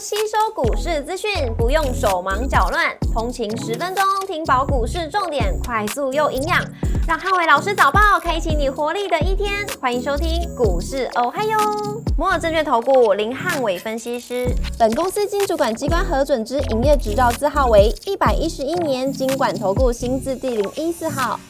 吸收股市资讯，不用手忙脚乱，通勤十分钟听饱股市重点，快速又营养，让汉伟老师早报开启你活力的一天。欢迎收听股市哦嗨哟，摩尔证券投顾林汉伟分析师，本公司经主管机关核准之营业执照字号为一百一十一年经管投顾新字第零一四号。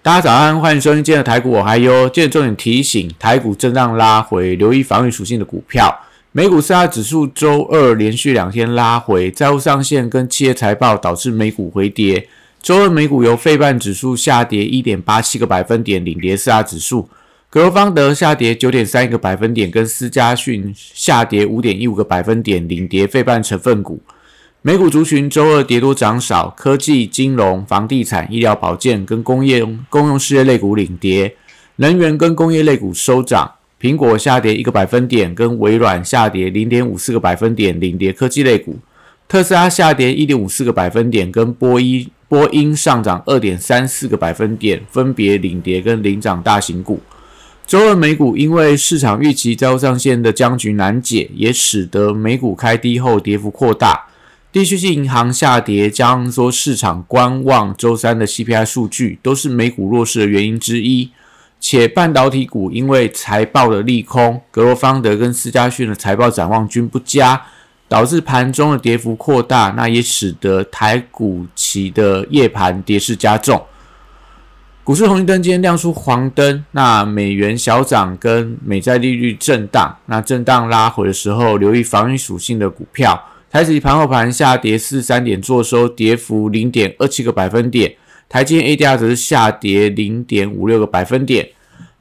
大家早安，欢迎收听今天的台股我嗨哟。今天重点提醒，台股震荡拉回，留意防御属性的股票。美股四大指数周二连续两天拉回，债务上限跟企业财报导致美股回跌。周二美股由费半指数下跌一点八七个百分点领跌四大指数，格罗方德下跌九点三一个百分点，跟思嘉讯下跌五点一五个百分点领跌费半成分股。美股族群周二跌多涨少，科技、金融、房地产、医疗保健跟工业公用事业类股领跌，能源跟工业类股收涨。苹果下跌一个百分点，跟微软下跌零点五四个百分点领跌科技类股。特斯拉下跌一点五四个百分点，跟波音波音上涨二点三四个百分点，分别领跌跟领涨大型股。周二美股因为市场预期招上限的僵局难解，也使得美股开低后跌幅扩大。地区性银行下跌，加上说市场观望周三的 CPI 数据，都是美股弱势的原因之一。且半导体股因为财报的利空，格罗方德跟思佳讯的财报展望均不佳，导致盘中的跌幅扩大，那也使得台股期的夜盘跌势加重。股市红绿灯今天亮出黄灯，那美元小涨跟美债利率震荡，那震荡拉回的时候，留意防御属性的股票。台指盘后盘下跌四三点，做收跌幅零点二七个百分点。台积 ADR 则是下跌零点五六个百分点。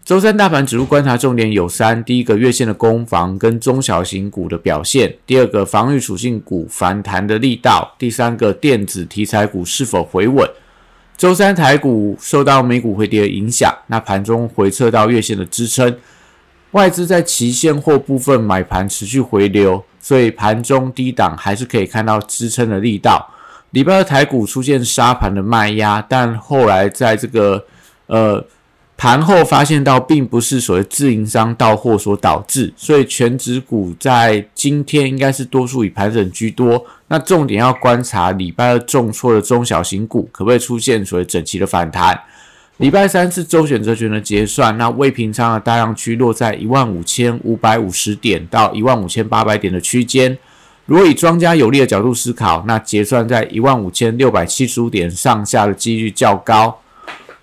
周三大盘指数观察重点有三：第一个月线的攻防跟中小型股的表现；第二个防御属性股反弹的力道；第三个电子题材股是否回稳。周三台股受到美股回跌的影响，那盘中回撤到月线的支撑，外资在期现货部分买盘持续回流。所以盘中低档还是可以看到支撑的力道。礼拜二台股出现沙盘的卖压，但后来在这个呃盘后发现到，并不是所谓自营商到货所导致，所以全指股在今天应该是多数以盘整居多。那重点要观察礼拜二重挫的中小型股，可不可以出现所谓整齐的反弹？礼拜三是周选择权的结算，那未平仓的大量区落在一万五千五百五十点到一万五千八百点的区间。如果以庄家有利的角度思考，那结算在一万五千六百七十五点上下的几率较高。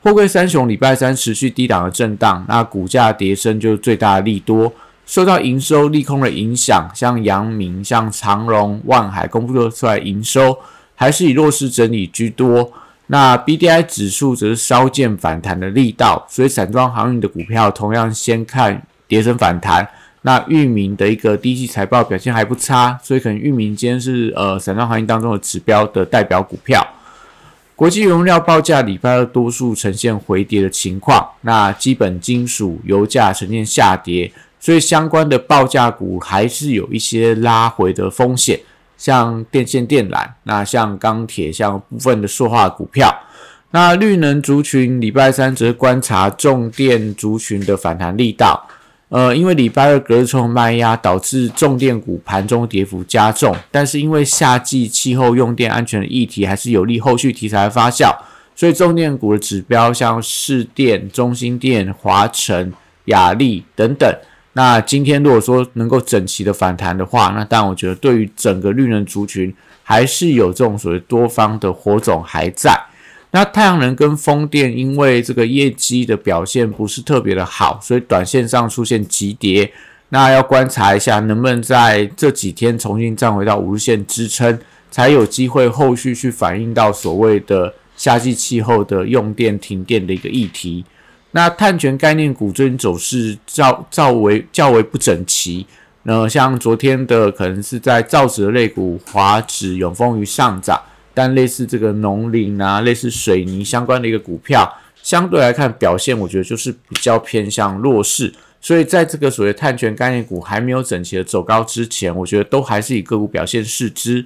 货柜三雄礼拜三持续低档的震荡，那股价跌升就是最大的利多。受到营收利空的影响，像阳明、像长荣、万海公布出来营收，还是以弱势整理居多。那 B D I 指数则是稍见反弹的力道，所以散装航运的股票同样先看跌升反弹。那域名的一个第一季财报表现还不差，所以可能域名今天是呃散装行业当中的指标的代表股票。国际原料报价礼拜二多数呈现回跌的情况，那基本金属油价呈现下跌，所以相关的报价股还是有一些拉回的风险。像电线电缆，那像钢铁，像部分的塑化股票，那绿能族群礼拜三则观察重电族群的反弹力道。呃，因为礼拜二隔日冲卖压导致重电股盘中跌幅加重，但是因为夏季气候用电安全的议题还是有利后续题材的发酵，所以重电股的指标像市电、中心电、华晨、雅力等等。那今天如果说能够整齐的反弹的话，那当然我觉得对于整个绿能族群还是有这种所谓多方的火种还在。那太阳能跟风电因为这个业绩的表现不是特别的好，所以短线上出现急跌。那要观察一下能不能在这几天重新站回到五日线支撑，才有机会后续去反映到所谓的夏季气候的用电停电的一个议题。那碳权概念股最近走势较较为较为不整齐，那像昨天的可能是在造纸类股华指、永丰于上涨，但类似这个农林啊、类似水泥相关的一个股票，相对来看表现，我觉得就是比较偏向弱势。所以在这个所谓碳权概念股还没有整齐的走高之前，我觉得都还是以个股表现视之。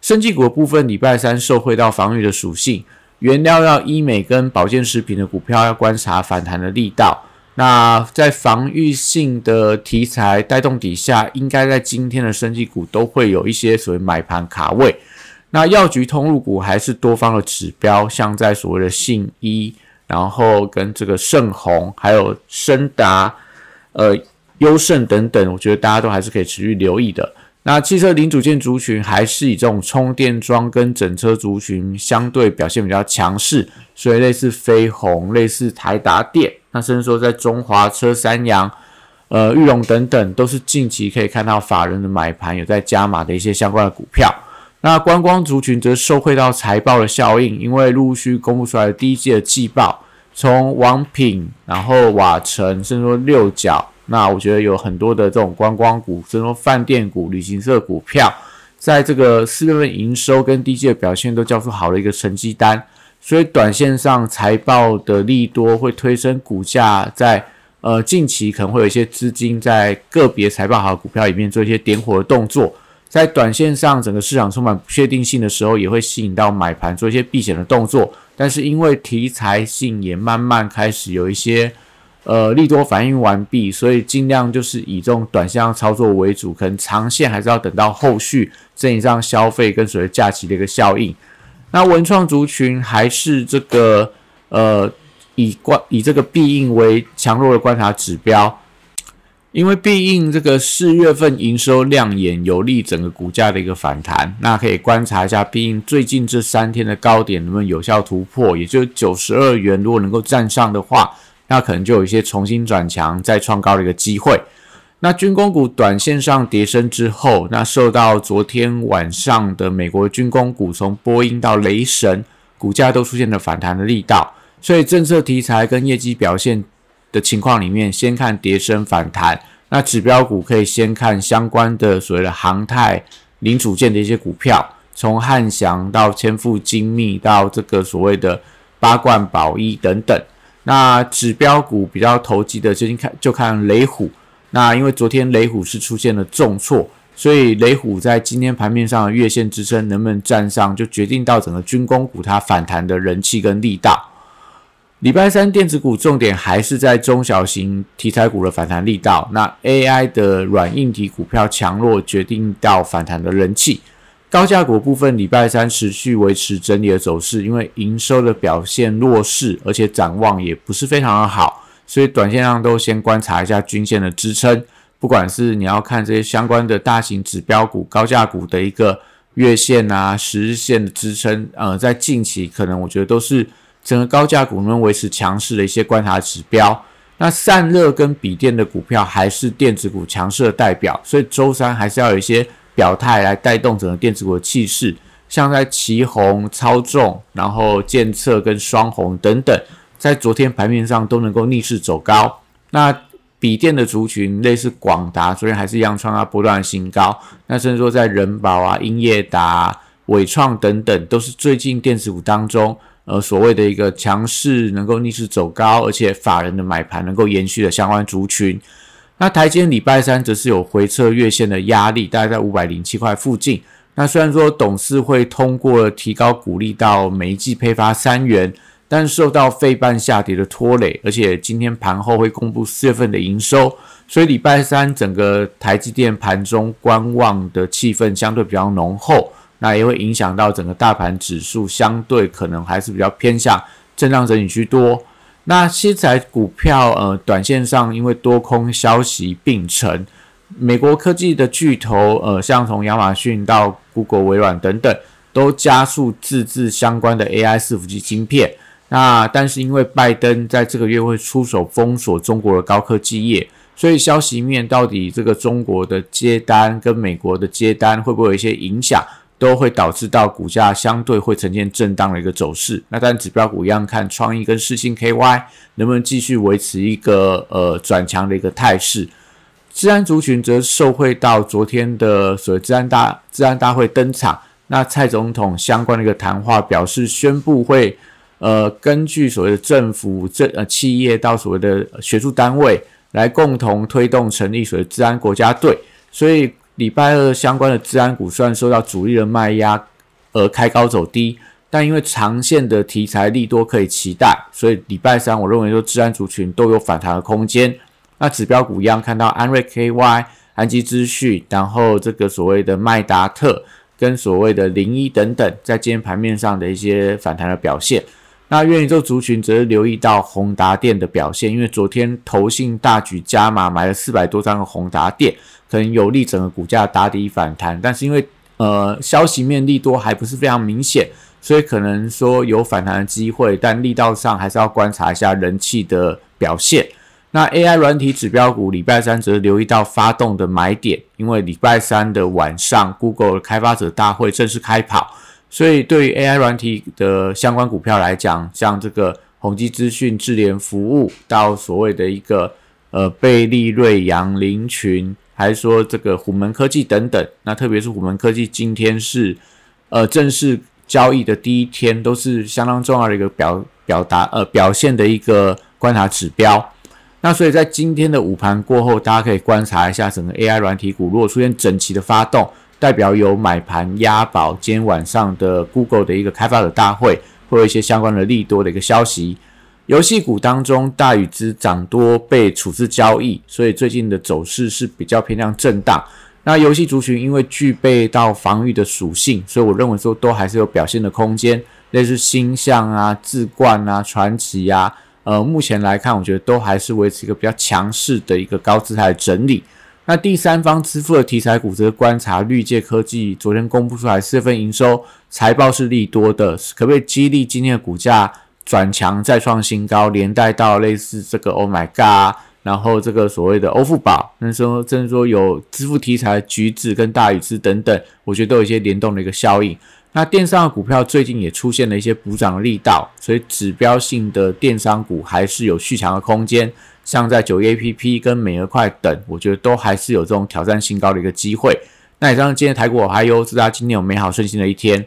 生技股的部分，礼拜三受惠到防御的属性。原料要医美跟保健食品的股票要观察反弹的力道，那在防御性的题材带动底下，应该在今天的升级股都会有一些所谓买盘卡位。那药局通路股还是多方的指标，像在所谓的信一，然后跟这个盛虹，还有深达、呃优胜等等，我觉得大家都还是可以持续留意的。那汽车零组件族群还是以这种充电桩跟整车族群相对表现比较强势，所以类似飞鸿、类似台达电，那甚至说在中华车、三洋、呃玉龙等等，都是近期可以看到法人的买盘有在加码的一些相关的股票。那观光族群则受惠到财报的效应，因为陆续公布出来的第一季的季报，从王品，然后瓦城，甚至说六角。那我觉得有很多的这种观光股，甚至说饭店股、旅行社股票，在这个四月份营收跟第一季的表现都交出好的一个成绩单，所以短线上财报的利多会推升股价，在呃近期可能会有一些资金在个别财报好的股票里面做一些点火的动作，在短线上整个市场充满不确定性的时候，也会吸引到买盘做一些避险的动作，但是因为题材性也慢慢开始有一些。呃，利多反应完毕，所以尽量就是以这种短线操作为主，可能长线还是要等到后续这一上消费跟随着假期的一个效应。那文创族群还是这个呃以观以这个必应为强弱的观察指标，因为必应这个四月份营收亮眼，有利整个股价的一个反弹。那可以观察一下必应最近这三天的高点能不能有效突破，也就是九十二元，如果能够站上的话。那可能就有一些重新转强、再创高的一个机会。那军工股短线上跌升之后，那受到昨天晚上的美国军工股从波音到雷神股价都出现了反弹的力道，所以政策题材跟业绩表现的情况里面，先看跌升反弹。那指标股可以先看相关的所谓的航太零组件的一些股票，从汉翔到千富精密到这个所谓的八冠宝一等等。那指标股比较投机的，最近看就看雷虎。那因为昨天雷虎是出现了重挫，所以雷虎在今天盘面上的月线支撑能不能站上，就决定到整个军工股它反弹的人气跟力道。礼拜三电子股重点还是在中小型题材股的反弹力道。那 AI 的软硬体股票强弱，决定到反弹的人气。高价股部分，礼拜三持续维持整理的走势，因为营收的表现弱势，而且展望也不是非常的好，所以短线上都先观察一下均线的支撑。不管是你要看这些相关的大型指标股、高价股的一个月线啊、十日线的支撑，呃，在近期可能我觉得都是整个高价股能维持强势的一些观察指标。那散热跟笔电的股票还是电子股强势的代表，所以周三还是要有一些。表态来带动整个电子股的气势，像在旗红、操纵，然后建策跟双红等等，在昨天盘面上都能够逆势走高。那笔电的族群，类似广达，昨天还是一样创下波段新高。那甚至说在人保啊、英业达、伟创等等，都是最近电子股当中，呃，所谓的一个强势能够逆势走高，而且法人的买盘能够延续的相关族群。那台积礼拜三则是有回撤月线的压力，大概在五百零七块附近。那虽然说董事会通过提高股利到每一季配发三元，但受到费半下跌的拖累，而且今天盘后会公布四月份的营收，所以礼拜三整个台积电盘中观望的气氛相对比较浓厚，那也会影响到整个大盘指数，相对可能还是比较偏向震荡整理居多。那七材股票，呃，短线上因为多空消息并存，美国科技的巨头，呃，像从亚马逊到 Google、微软等等，都加速自制相关的 AI 伺服器晶片。那但是因为拜登在这个月会出手封锁中国的高科技业，所以消息面到底这个中国的接单跟美国的接单会不会有一些影响？都会导致到股价相对会呈现震荡的一个走势。那但指标股一样看创意跟世信 KY 能不能继续维持一个呃转强的一个态势。治安族群则受惠到昨天的所谓治安大治安大会登场，那蔡总统相关的一个谈话表示宣布会呃根据所谓的政府政呃企业到所谓的学术单位来共同推动成立所谓治安国家队，所以。礼拜二相关的治安股虽然受到主力的卖压而开高走低，但因为长线的题材利多可以期待，所以礼拜三我认为说治安族群都有反弹的空间。那指标股一样看到安瑞 KY、安基资讯，然后这个所谓的麦达特跟所谓的零一等等，在今天盘面上的一些反弹的表现。那元宇宙族群则是留意到宏达电的表现，因为昨天投信大举加码买了四百多张的宏达电，可能有利整个股价打底反弹。但是因为呃消息面利多还不是非常明显，所以可能说有反弹的机会，但力道上还是要观察一下人气的表现。那 AI 软体指标股礼拜三则留意到发动的买点，因为礼拜三的晚上，Google 开发者大会正式开跑。所以，对于 AI 软体的相关股票来讲，像这个宏基资讯、智联服务，到所谓的一个呃贝利、瑞阳、林群，还是说这个虎门科技等等，那特别是虎门科技，今天是呃正式交易的第一天，都是相当重要的一个表表达呃表现的一个观察指标。那所以在今天的午盘过后，大家可以观察一下整个 AI 软体股，如果出现整齐的发动。代表有买盘押宝，今天晚上的 Google 的一个开发者大会，会有一些相关的利多的一个消息。游戏股当中，大宇资涨多被处置交易，所以最近的走势是比较偏向震荡。那游戏族群因为具备到防御的属性，所以我认为说都还是有表现的空间，类似星象啊、智冠啊、传奇啊，呃，目前来看，我觉得都还是维持一个比较强势的一个高姿态整理。那第三方支付的题材股，则观察绿界科技昨天公布出来四月份营收财报是利多的，可不可以激励今天的股价转强再创新高，连带到类似这个 Oh my God，然后这个所谓的欧付宝，那时候甚至说有支付题材橘子跟大宇资等等，我觉得都有一些联动的一个效应。那电商的股票最近也出现了一些补涨的力道，所以指标性的电商股还是有续强的空间。像在九月 A P P 跟美而快等，我觉得都还是有这种挑战新高的一个机会。那以上今天台股，我还有祝大家今天有美好顺心的一天。